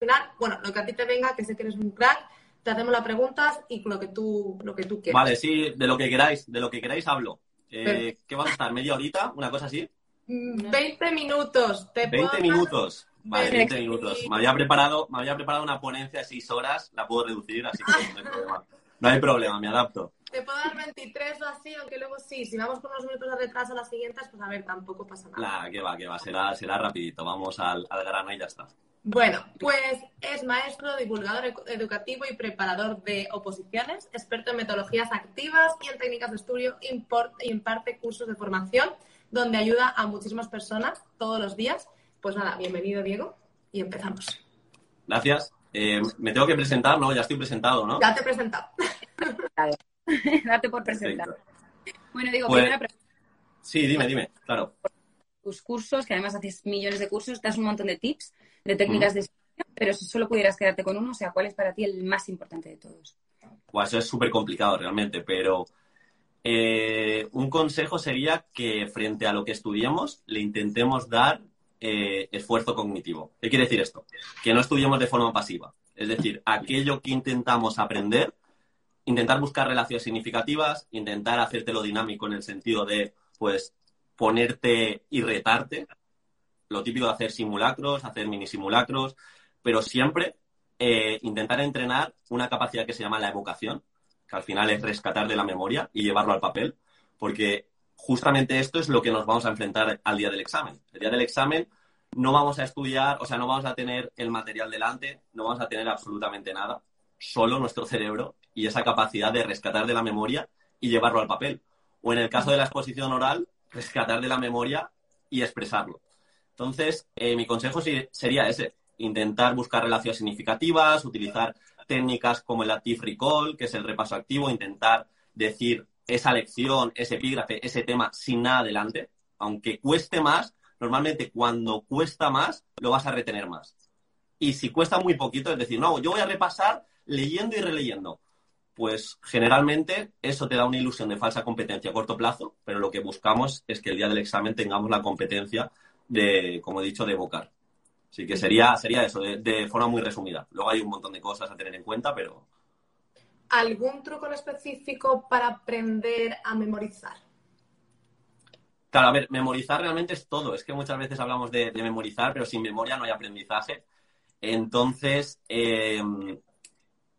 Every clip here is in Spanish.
final, bueno, lo que a ti te venga, que sé que eres un crack, te hacemos las preguntas y lo que tú, lo que tú quieras. Vale, sí, de lo que queráis, de lo que queráis hablo. Eh, ¿Qué va a estar? ¿Media horita? ¿Una cosa así? 20 mm, minutos. ¿Te 20 minutos. Vale, 20 minutos. Me había, preparado, me había preparado una ponencia de 6 horas, la puedo reducir, así que no hay problema. No hay problema, me adapto. Te puedo dar 23 o así, aunque luego sí, si vamos con unos minutos de retraso a las siguientes, pues a ver, tampoco pasa nada. Nah, que va, que va, será, será rapidito, vamos al, al grano y ya está. Bueno, pues es maestro, divulgador educativo y preparador de oposiciones, experto en metodologías activas y en técnicas de estudio y imparte cursos de formación donde ayuda a muchísimas personas todos los días. Pues nada, bienvenido Diego y empezamos. Gracias. Eh, me tengo que presentar, ¿no? Ya estoy presentado, ¿no? Ya te he presentado. Date por presentar. Bueno, digo, pues primera pregunta. Sí, dime, dime, claro. Tus cursos, que además haces millones de cursos, das un montón de tips, de técnicas de estudio, pero si solo pudieras quedarte con uno, o sea, ¿cuál es para ti el más importante de todos? Pues eso es súper complicado realmente, pero eh, un consejo sería que frente a lo que estudiemos le intentemos dar eh, esfuerzo cognitivo. ¿Qué quiere decir esto? Que no estudiemos de forma pasiva. Es decir, aquello que intentamos aprender, intentar buscar relaciones significativas, intentar hacértelo dinámico en el sentido de, pues, ponerte y retarte. Lo típico de hacer simulacros, hacer mini simulacros, pero siempre eh, intentar entrenar una capacidad que se llama la evocación, que al final es rescatar de la memoria y llevarlo al papel, porque justamente esto es lo que nos vamos a enfrentar al día del examen. El día del examen no vamos a estudiar, o sea, no vamos a tener el material delante, no vamos a tener absolutamente nada, solo nuestro cerebro y esa capacidad de rescatar de la memoria y llevarlo al papel. O en el caso de la exposición oral, rescatar de la memoria y expresarlo. Entonces, eh, mi consejo sería ese, intentar buscar relaciones significativas, utilizar técnicas como el active recall, que es el repaso activo, intentar decir esa lección, ese epígrafe, ese tema sin nada adelante, aunque cueste más, normalmente cuando cuesta más, lo vas a retener más. Y si cuesta muy poquito, es decir, no, yo voy a repasar leyendo y releyendo, pues generalmente eso te da una ilusión de falsa competencia a corto plazo, pero lo que buscamos es que el día del examen tengamos la competencia de, como he dicho, de evocar. Así que sería, sería eso, de forma muy resumida. Luego hay un montón de cosas a tener en cuenta, pero, ¿algún truco en específico para aprender a memorizar? Claro, a ver, memorizar realmente es todo. Es que muchas veces hablamos de, memorizar, pero sin memoria no hay aprendizaje. Entonces, eh,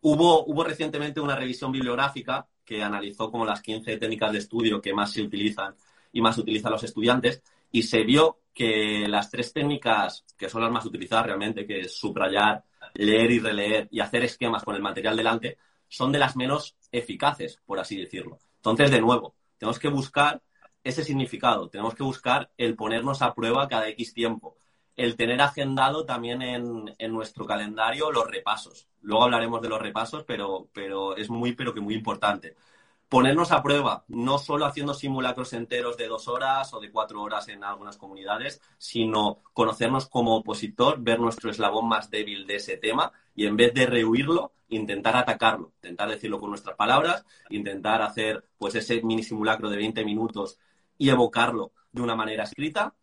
hubo, hubo recientemente una revisión bibliográfica que analizó como las 15 técnicas de estudio que más se utilizan y más utilizan los estudiantes y se vio que las tres técnicas que son las más utilizadas realmente, que es subrayar, leer y releer y hacer esquemas con el material delante, son de las menos eficaces, por así decirlo. Entonces, de nuevo, tenemos que buscar ese significado, tenemos que buscar el ponernos a prueba cada X tiempo, el tener agendado también en, nuestro calendario los repasos. Luego hablaremos de los repasos, pero, pero es muy, pero que muy importante ponernos a prueba, no solo haciendo simulacros enteros de dos horas o de cuatro horas en algunas comunidades, sino conocernos como opositor, ver nuestro eslabón más débil de ese tema y en vez de rehuirlo, intentar atacarlo, intentar decirlo con nuestras palabras, intentar hacer pues ese mini simulacro de 20 minutos y evocarlo de una manera escrita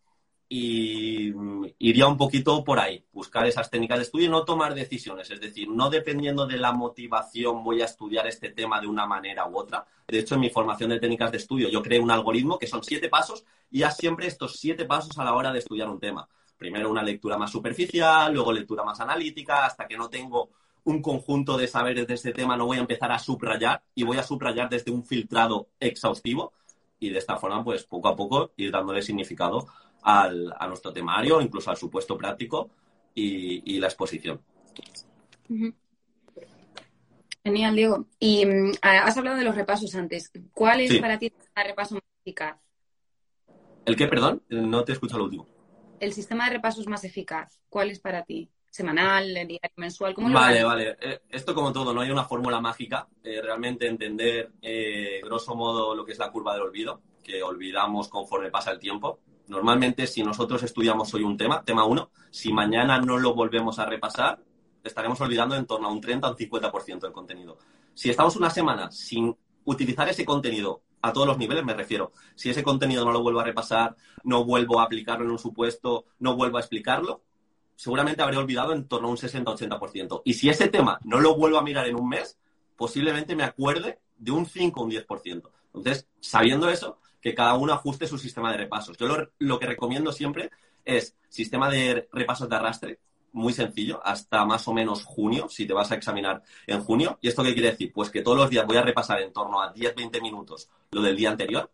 y mm, iría un poquito por ahí, buscar esas técnicas de estudio y no tomar decisiones, es decir, no dependiendo de la motivación voy a estudiar este tema de una manera u otra. De hecho, en mi formación de técnicas de estudio yo creé un algoritmo que son siete pasos y haz siempre estos siete pasos a la hora de estudiar un tema. Primero una lectura más superficial, luego lectura más analítica, hasta que no tengo un conjunto de saberes de este tema, no voy a empezar a subrayar y voy a subrayar desde un filtrado exhaustivo y de esta forma, pues poco a poco ir dándole significado al, a nuestro temario, incluso al supuesto práctico y, la exposición. Genial, Diego. Y mm, has hablado de los repasos antes. ¿Cuál es para ti el repaso más eficaz? ¿El qué, perdón? No te escucho lo último. El sistema de repasos más eficaz. ¿Cuál es para ti? ¿Semanal, diario, mensual? ¿Cómo vale, vale. Eh, esto como todo, no hay una fórmula mágica. Eh, realmente entender, eh, grosso modo, lo que es la curva del olvido, que olvidamos conforme pasa el tiempo. Normalmente, si nosotros estudiamos hoy un tema, tema 1, si mañana no lo volvemos a repasar, estaremos olvidando en torno a un 30 o un 50% del contenido. Si estamos una semana sin utilizar ese contenido a todos los niveles, me refiero, si ese contenido no lo vuelvo a repasar, no vuelvo a aplicarlo en un supuesto, no vuelvo a explicarlo, seguramente habré olvidado en torno a un 60-80%. Y si ese tema no lo vuelvo a mirar en un mes, posiblemente me acuerde de un 5 o un 10%. Entonces, sabiendo eso, que cada uno ajuste su sistema de repasos. Yo lo, que recomiendo siempre es sistema de repasos de arrastre, muy sencillo, hasta más o menos junio, si te vas a examinar en junio. ¿Y esto qué quiere decir? Pues que todos los días voy a repasar en torno a 10-20 minutos lo del día anterior,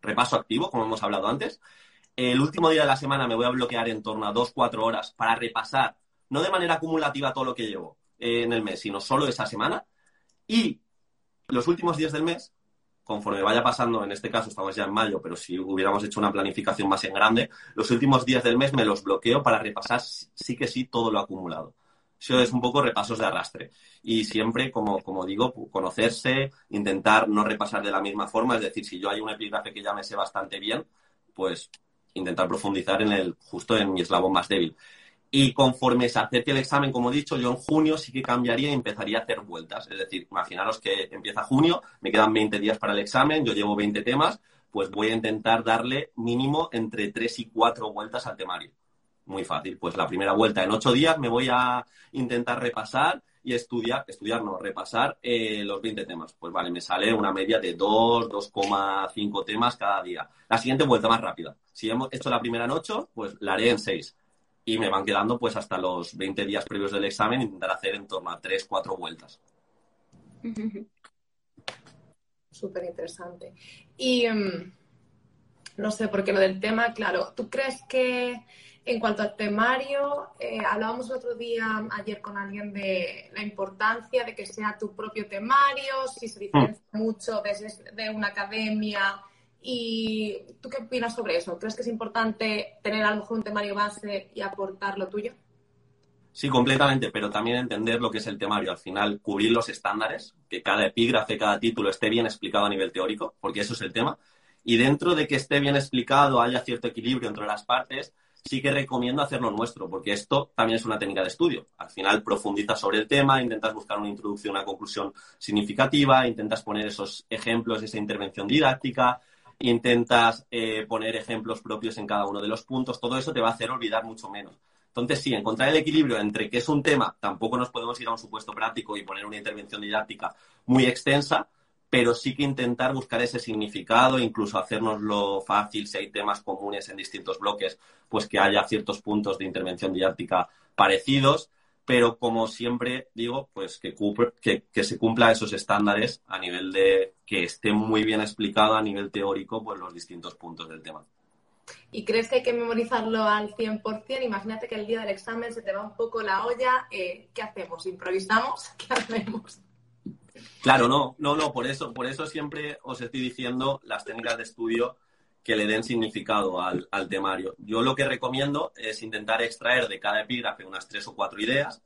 repaso activo, como hemos hablado antes. El último día de la semana me voy a bloquear en torno a 2-4 horas para repasar, no de manera acumulativa todo lo que llevo en el mes, sino solo esa semana. Y los últimos días del mes conforme vaya pasando, en este caso estamos ya en mayo, pero si hubiéramos hecho una planificación más en grande, los últimos días del mes me los bloqueo para repasar sí que sí todo lo acumulado. Eso es un poco repasos de arrastre. Y siempre, como, como digo, conocerse, intentar no repasar de la misma forma. Es decir, si yo hay un epígrafe que ya me sé bastante bien, pues intentar profundizar en el, justo en mi eslabón más débil. Y conforme se acerque el examen, como he dicho, yo en junio sí que cambiaría y empezaría a hacer vueltas. Es decir, imaginaros que empieza junio, me quedan 20 días para el examen, yo llevo 20 temas, pues voy a intentar darle mínimo entre 3 y 4 vueltas al temario. Muy fácil. Pues la primera vuelta en 8 días me voy a intentar repasar y estudiar, estudiar no, repasar eh, los 20 temas. Pues vale, me sale una media de 2, 2,5 temas cada día. La siguiente vuelta más rápida. Si hemos hecho la primera en 8, pues la haré en 6 y me van quedando pues hasta los 20 días previos del examen intentar hacer en torno a 3, 4 vueltas. Súper interesante. Y em, no sé, porque lo del tema, claro, ¿tú crees que en cuanto al temario, eh, hablábamos el otro día, ayer con alguien, de la importancia de que sea tu propio temario, si se diferencia mm. mucho de, de una academia ¿Y tú qué opinas sobre eso? ¿Crees que es importante tener a lo mejor un temario base y aportar lo tuyo? Sí, completamente, pero también entender lo que es el temario. Al final, cubrir los estándares, que cada epígrafe, cada título esté bien explicado a nivel teórico, porque eso es el tema. Y dentro de que esté bien explicado, haya cierto equilibrio entre las partes, sí que recomiendo hacerlo nuestro, porque esto también es una técnica de estudio. Al final profundizas sobre el tema, intentas buscar una introducción, una conclusión significativa, intentas poner esos ejemplos, esa intervención didáctica, intentas eh, poner ejemplos propios en cada uno de los puntos, todo eso te va a hacer olvidar mucho menos. Entonces, sí, encontrar el equilibrio entre que es un tema, tampoco nos podemos ir a un supuesto práctico y poner una intervención didáctica muy extensa, pero sí que intentar buscar ese significado, incluso hacernoslo fácil si hay temas comunes en distintos bloques, pues que haya ciertos puntos de intervención didáctica parecidos pero como siempre digo, pues que, que, se cumpla esos estándares a nivel de que esté muy bien explicado a nivel teórico pues los distintos puntos del tema. ¿Y crees que hay que memorizarlo al 100%? Imagínate que el día del examen se te va un poco la olla. Eh, ¿Qué hacemos? ¿Improvisamos? ¿Qué hacemos? Claro, no, no, no, por eso, por eso siempre os estoy diciendo las técnicas de estudio que le den significado al, temario. Yo lo que recomiendo es intentar extraer de cada epígrafe unas tres o cuatro ideas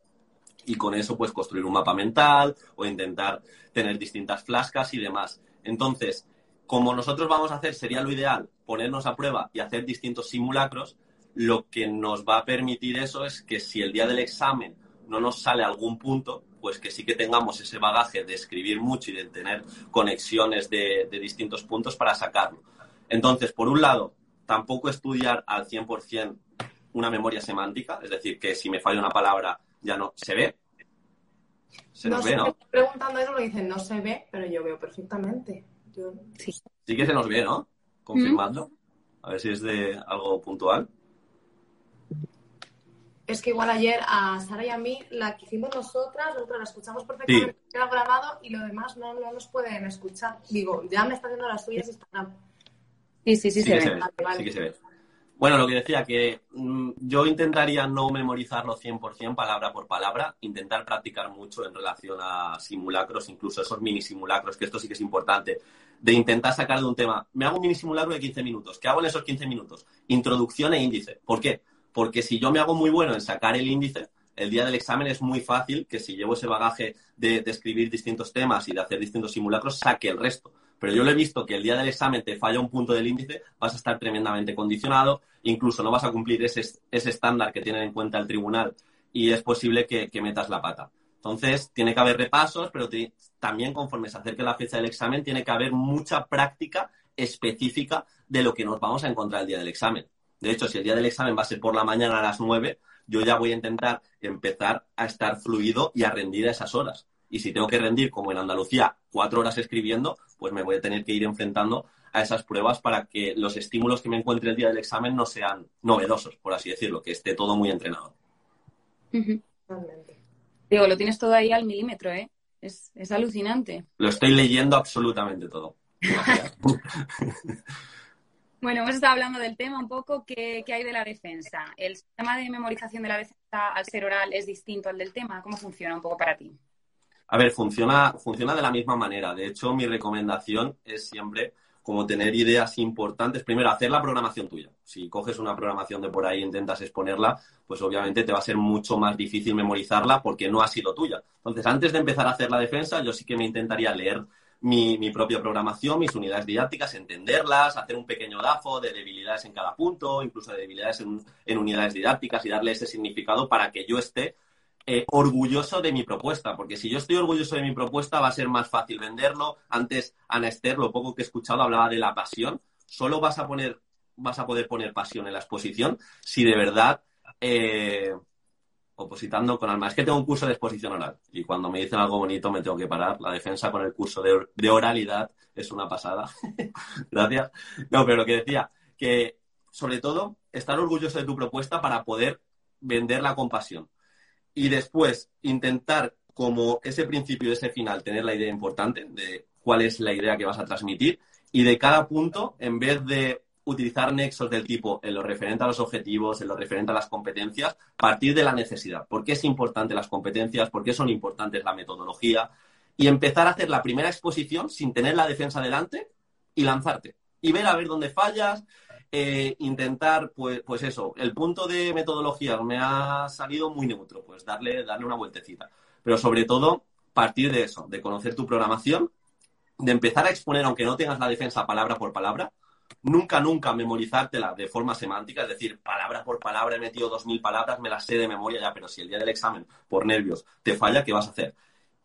y con eso pues construir un mapa mental o intentar tener distintas flascas y demás. Entonces, como nosotros vamos a hacer, sería lo ideal ponernos a prueba y hacer distintos simulacros, lo que nos va a permitir eso es que si el día del examen no nos sale algún punto, pues que sí que tengamos ese bagaje de escribir mucho y de tener conexiones de distintos puntos para sacarlo. Entonces, por un lado, tampoco estudiar al 100% una memoria semántica, es decir, que si me falla una palabra ya no se ve. Se nos ve, ¿no? Preguntando eso, lo dicen, no se ve, pero yo veo perfectamente. Sí. sí que se nos ve, ¿no? Confirmando. A ver si es de algo puntual. Es que igual ayer a Sara y a mí la que hicimos nosotras, nosotros la escuchamos perfectamente, queda grabado y lo demás no, no nos pueden escuchar. Digo, ya me está haciendo las suyas Instagram. Sí, sí, sí, se, ve. Sí que se ve. Bueno, lo que decía, que mm, yo intentaría no memorizarlo 100% palabra por palabra, intentar practicar mucho en relación a simulacros, incluso esos mini simulacros, que esto sí que es importante, de intentar sacar de un tema. Me hago un mini simulacro de 15 minutos. ¿Qué hago en esos 15 minutos? Introducción e índice. ¿Por qué? Porque si yo me hago muy bueno en sacar el índice, el día del examen es muy fácil que si llevo ese bagaje de, de escribir distintos temas y de hacer distintos simulacros, saque el resto. Pero yo lo he visto que el día del examen te falla un punto del índice, vas a estar tremendamente condicionado, incluso no vas a cumplir ese, ese estándar que tiene en cuenta el tribunal y es posible que, metas la pata. Entonces, tiene que haber repasos, pero también conforme se acerque la fecha del examen, tiene que haber mucha práctica específica de lo que nos vamos a encontrar el día del examen. De hecho, si el día del examen va a ser por la mañana a las 9, yo ya voy a intentar empezar a estar fluido y a rendir a esas horas. Y si tengo que rendir, como en Andalucía, cuatro horas escribiendo, pues me voy a tener que ir enfrentando a esas pruebas para que los estímulos que me encuentre el día del examen no sean novedosos, por así decirlo, que esté todo muy entrenado. Digo, lo tienes todo ahí al milímetro, ¿eh? Es, es alucinante. Lo estoy leyendo absolutamente todo. bueno, hemos estado hablando del tema un poco. ¿qué, ¿Qué, hay de la defensa? ¿El sistema de memorización de la defensa al ser oral es distinto al del tema? ¿Cómo funciona un poco para ti? A ver, funciona, funciona de la misma manera. De hecho, mi recomendación es siempre como tener ideas importantes. Primero, hacer la programación tuya. Si coges una programación de por ahí e intentas exponerla, pues obviamente te va a ser mucho más difícil memorizarla porque no ha sido tuya. Entonces, antes de empezar a hacer la defensa, yo sí que me intentaría leer mi, propia programación, mis unidades didácticas, entenderlas, hacer un pequeño DAFO de debilidades en cada punto, incluso de debilidades en unidades didácticas y darle ese significado para que yo esté eh, orgulloso de mi propuesta, porque si yo estoy orgulloso de mi propuesta va a ser más fácil venderlo. Antes, Ana lo poco que he escuchado, hablaba de la pasión. Solo vas a poner, vas a poder poner pasión en la exposición si de verdad eh, opositando con alma. Es que tengo un curso de exposición oral y cuando me dicen algo bonito me tengo que parar. La defensa con el curso de, de oralidad es una pasada. Gracias. No, pero lo que decía, que sobre todo estar orgulloso de tu propuesta para poder venderla con pasión y después intentar como ese principio y ese final tener la idea importante de cuál es la idea que vas a transmitir y de cada punto, en vez de utilizar nexos del tipo en lo referente a los objetivos, en lo referente a las competencias, partir de la necesidad. ¿Por qué es importante las competencias? ¿Por qué son importantes la metodología? Y empezar a hacer la primera exposición sin tener la defensa delante y lanzarte. Y ver a ver dónde fallas, eh, intentar, pues, pues eso, el punto de metodología me ha salido muy neutro, pues darle, darle una vueltecita. Pero sobre todo, partir de eso, de conocer tu programación, de empezar a exponer, aunque no tengas la defensa palabra por palabra, nunca, nunca memorizártela de forma semántica, es decir, palabra por palabra he metido dos mil palabras, me las sé de memoria ya, pero si el día del examen, por nervios, te falla, ¿qué vas a hacer?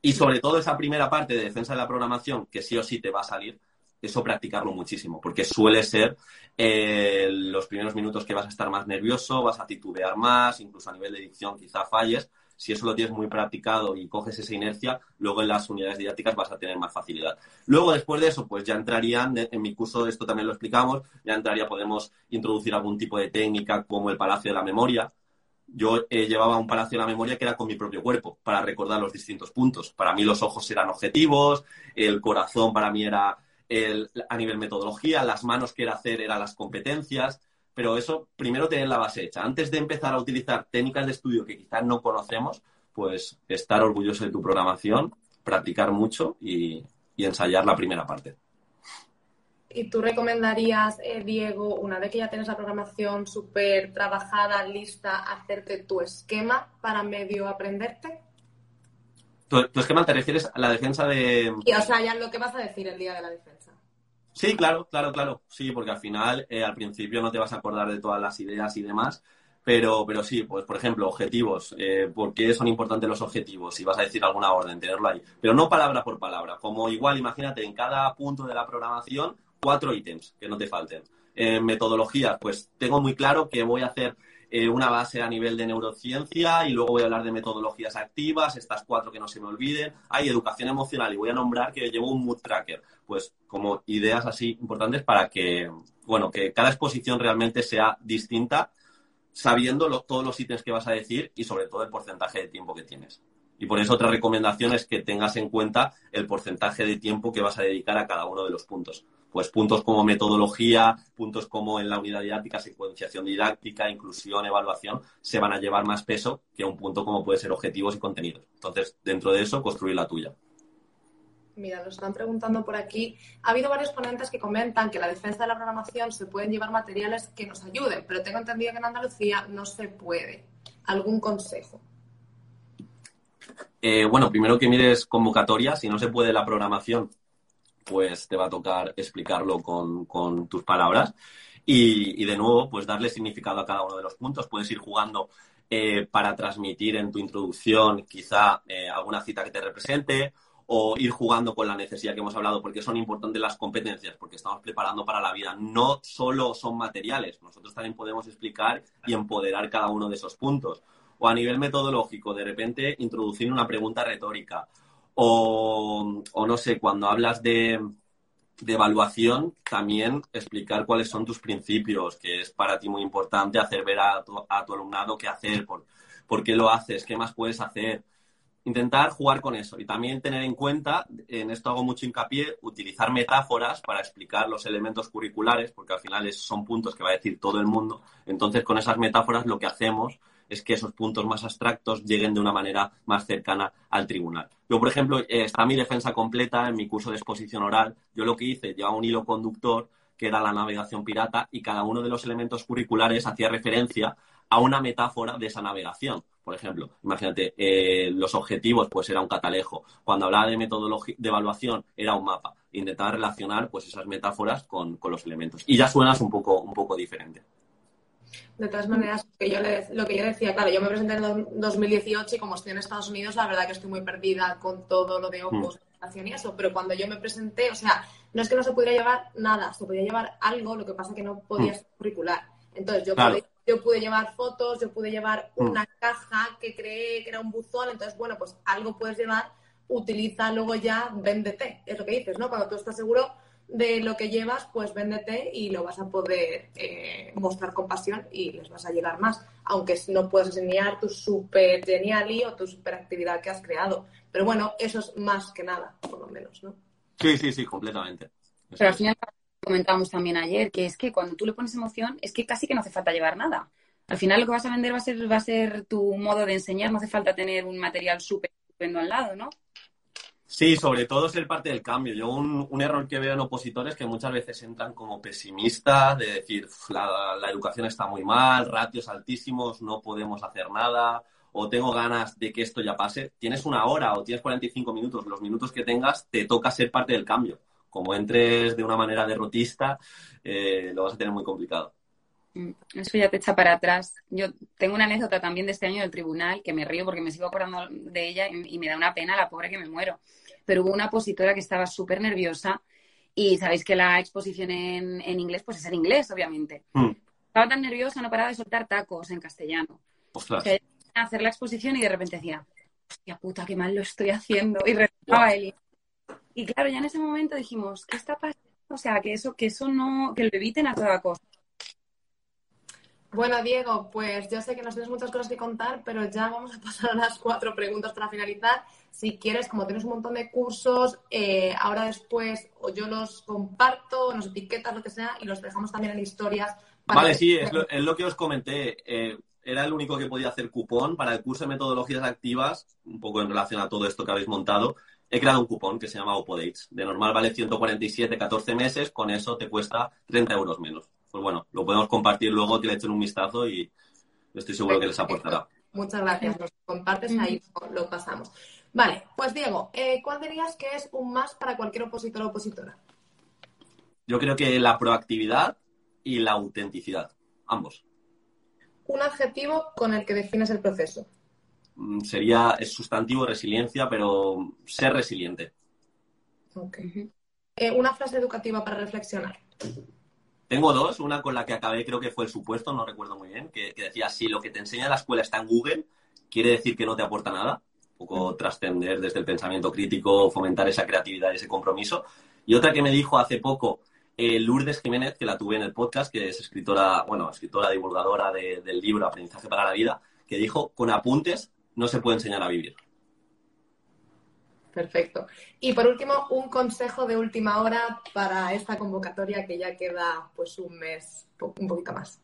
Y sobre todo esa primera parte de defensa de la programación, que sí o sí te va a salir, eso practicarlo muchísimo, porque suele ser eh, los primeros minutos que vas a estar más nervioso, vas a titubear más, incluso a nivel de dicción quizá falles. Si eso lo tienes muy practicado y coges esa inercia, luego en las unidades didácticas vas a tener más facilidad. Luego, después de eso, pues ya entrarían, en mi curso esto también lo explicamos, ya entraría, podemos introducir algún tipo de técnica como el palacio de la memoria, yo eh, llevaba un palacio de la memoria que era con mi propio cuerpo, para recordar los distintos puntos. Para mí los ojos eran objetivos, el corazón para mí era a nivel metodología, las manos que era hacer eran las competencias, pero eso primero tener la base hecha. Antes de empezar a utilizar técnicas de estudio que quizás no conocemos, pues estar orgulloso de tu programación, practicar mucho y, ensayar la primera parte. ¿Y tú recomendarías, eh, Diego, una vez que ya tienes la programación súper trabajada, lista, hacerte tu esquema para medio aprenderte? ¿Tu, esquema te refieres a la defensa de...? Y, o sea, ya lo que vas a decir el día de la defensa. Sí, claro, claro, claro. Sí, porque al final, eh, al principio no te vas a acordar de todas las ideas y demás, pero, pero sí, pues por ejemplo, objetivos. Eh, ¿Por qué son importantes los objetivos? Si vas a decir alguna orden, tenerlo ahí. Pero no palabra por palabra. Como igual, imagínate, en cada punto de la programación, cuatro ítems que no te falten. En metodología, pues tengo muy claro que voy a hacer eh, una base a nivel de neurociencia y luego voy a hablar de metodologías activas, estas cuatro que no se me olviden. Hay educación emocional y voy a nombrar que llevo un mood tracker, pues como ideas así importantes para que, bueno, que cada exposición realmente sea distinta, sabiendo todos los ítems que vas a decir y sobre todo el porcentaje de tiempo que tienes. Y por eso otra recomendación es que tengas en cuenta el porcentaje de tiempo que vas a dedicar a cada uno de los puntos pues puntos como metodología, puntos como en la unidad didáctica, secuenciación didáctica, inclusión, evaluación, se van a llevar más peso que un punto como puede ser objetivos y contenidos. Entonces, dentro de eso, construir la tuya. Mira, nos están preguntando por aquí. Ha habido varios ponentes que comentan que la defensa de la programación se pueden llevar materiales que nos ayuden, pero tengo entendido que en Andalucía no se puede. ¿Algún consejo? Eh, bueno, primero que mires convocatoria, si no se puede la programación, pues te va a tocar explicarlo con, tus palabras. Y, de nuevo, pues darle significado a cada uno de los puntos. Puedes ir jugando eh, para transmitir en tu introducción quizá eh, alguna cita que te represente o ir jugando con la necesidad que hemos hablado, porque son importantes las competencias, porque estamos preparando para la vida. No solo son materiales, nosotros también podemos explicar y empoderar cada uno de esos puntos. O a nivel metodológico, de repente introducir una pregunta retórica. O, o no sé, cuando hablas de, de evaluación, también explicar cuáles son tus principios, que es para ti muy importante hacer ver a tu, a tu alumnado qué hacer, por, por qué lo haces, qué más puedes hacer. Intentar jugar con eso y también tener en cuenta, en esto hago mucho hincapié, utilizar metáforas para explicar los elementos curriculares, porque al final son puntos que va a decir todo el mundo. Entonces, con esas metáforas lo que hacemos es que esos puntos más abstractos lleguen de una manera más cercana al tribunal. Yo, por ejemplo, eh, está mi defensa completa en mi curso de exposición oral. Yo lo que hice, llevaba un hilo conductor que era la navegación pirata y cada uno de los elementos curriculares hacía referencia a una metáfora de esa navegación. Por ejemplo, imagínate, eh, los objetivos, pues era un catalejo. Cuando hablaba de metodología de evaluación, era un mapa. Intentaba relacionar pues esas metáforas con, con los elementos. Y ya suenas un poco, un poco diferente. De todas maneras, que yo lo que yo decía, claro, yo me presenté en 2018 y como estoy en Estados Unidos, la verdad que estoy muy perdida con todo lo de Opus, mm. y eso, pero cuando yo me presenté, o sea, no es que no se pudiera llevar nada, se podía llevar algo, lo que pasa que no podía mm. ser curricular. Entonces yo, pude, yo pude llevar fotos, yo pude llevar mm. una caja que creé que era un buzón, entonces, bueno, pues algo puedes llevar, utiliza luego ya, véndete, es lo que dices, ¿no? Cuando tú estás seguro de lo que llevas, pues véndete y lo vas a poder eh, mostrar con pasión y les vas a llegar más. Aunque no puedas enseñar tu super geniali o tu super actividad que has creado. Pero bueno, eso es más que nada, por lo menos, ¿no? Sí, sí, sí, completamente. Pero al final comentábamos también ayer que es que cuando tú le pones emoción, es que casi que no hace falta llevar nada. Al final lo que vas a vender va a ser, va a ser tu modo de enseñar, no hace falta tener un material súper estupendo al lado, ¿no? Sí, sobre todo ser parte del cambio. Yo un, error que veo en opositores que muchas veces entran como pesimistas, de decir, la, la, educación está muy mal, ratios altísimos, no podemos hacer nada, o tengo ganas de que esto ya pase. Tienes una hora o tienes 45 minutos, los minutos que tengas, te toca ser parte del cambio. Como entres de una manera derrotista, eh, lo vas a tener muy complicado. Mm, eso ya te echa para atrás. Yo tengo una anécdota también de este año del tribunal que me río porque me sigo acordando de ella y, me da una pena la pobre que me muero. Pero hubo una opositora que estaba súper nerviosa y sabéis que la exposición en, inglés pues es en inglés, obviamente. Mm. Estaba tan nerviosa, no paraba de soltar tacos en castellano. Ostras. hacer la exposición y de repente decía, hostia puta, qué mal lo estoy haciendo. Y rezaba él. Y claro, ya en ese momento dijimos, ¿qué está pasando? O sea, que eso, que eso no, que lo eviten a toda costa. Bueno, Diego, pues yo sé que nos tienes muchas cosas que contar, pero ya vamos a pasar a las cuatro preguntas para finalizar. Si quieres, como tienes un montón de cursos, eh, ahora después o yo los comparto, nos etiquetas, lo que sea, y los dejamos también en historias. vale, sí, es lo, que os comenté. Eh, era el único que podía hacer cupón para el curso de metodologías activas, un poco en relación a todo esto que habéis montado. He creado un cupón que se llama Opodates. De normal vale 147, 14 meses, con eso te cuesta 30 euros menos pues bueno, lo podemos compartir luego, que le echen un vistazo y estoy seguro que les aportará. Muchas gracias. Nos compartes ahí, lo pasamos. Vale, pues Diego, eh, ¿cuál dirías que es un más para cualquier opositor o opositora? Yo creo que la proactividad y la autenticidad, ambos. Un adjetivo con el que defines el proceso. Mm, sería, es sustantivo resiliencia, pero ser resiliente. Ok. Eh, una frase educativa para reflexionar. Tengo dos, una con la que acabé, creo que fue el supuesto, no recuerdo muy bien, que, decía, si lo que te enseña la escuela está en Google, quiere decir que no te aporta nada. Un poco trascender desde el pensamiento crítico, fomentar esa creatividad y ese compromiso. Y otra que me dijo hace poco eh, Lourdes Jiménez, que la tuve en el podcast, que es escritora, bueno, escritora divulgadora del libro Aprendizaje para la Vida, que dijo, con apuntes no se puede enseñar a vivir. Perfecto. Y por último, un consejo de última hora para esta convocatoria que ya queda pues un mes, un poquito más.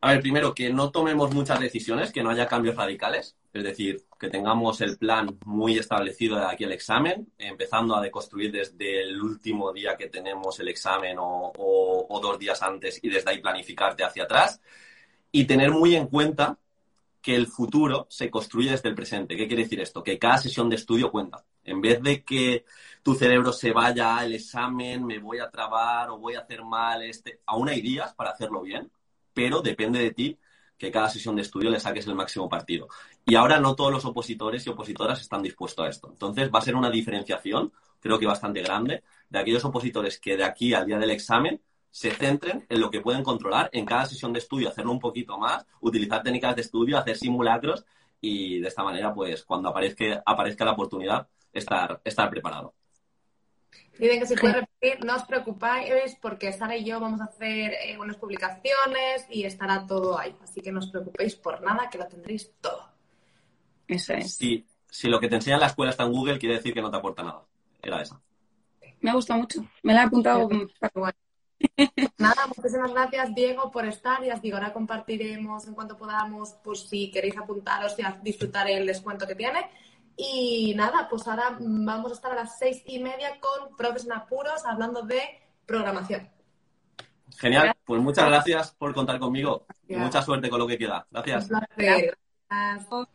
A ver, primero, que no tomemos muchas decisiones, que no haya cambios radicales, es decir, que tengamos el plan muy establecido de aquí al examen, empezando a deconstruir desde el último día que tenemos el examen o, o dos días antes y desde ahí planificarte hacia atrás, y tener muy en cuenta que el futuro se construye desde el presente. ¿Qué quiere decir esto? Que cada sesión de estudio cuenta. En vez de que tu cerebro se vaya al examen, me voy a trabar o voy a hacer mal, este... aún hay días para hacerlo bien, pero depende de ti que cada sesión de estudio le saques el máximo partido. Y ahora no todos los opositores y opositoras están dispuestos a esto. Entonces va a ser una diferenciación, creo que bastante grande, de aquellos opositores que de aquí al día del examen se centren en lo que pueden controlar en cada sesión de estudio, hacerlo un poquito más, utilizar técnicas de estudio, hacer simulacros y de esta manera, pues cuando aparezca, aparezca la oportunidad, estar, estar preparado. Dicen que si puede repetir, no os preocupáis porque Sara y yo vamos a hacer eh, unas publicaciones y estará todo ahí. Así que no os preocupéis por nada, que lo tendréis todo. Eso es. Si, si lo que te enseña en la escuela está en Google, quiere decir que no te aporta nada. Era esa. Me ha gustado mucho. Me la he apuntado. Nada, muchísimas gracias Diego por estar. Ya os digo, ahora compartiremos en cuanto podamos, pues si queréis apuntaros y disfrutar el descuento que tiene. Y nada, pues ahora vamos a estar a las seis y media con Profes en Apuros hablando de programación. Genial, pues muchas gracias por contar conmigo y mucha suerte con lo que queda. Gracias. Un placer. Gracias.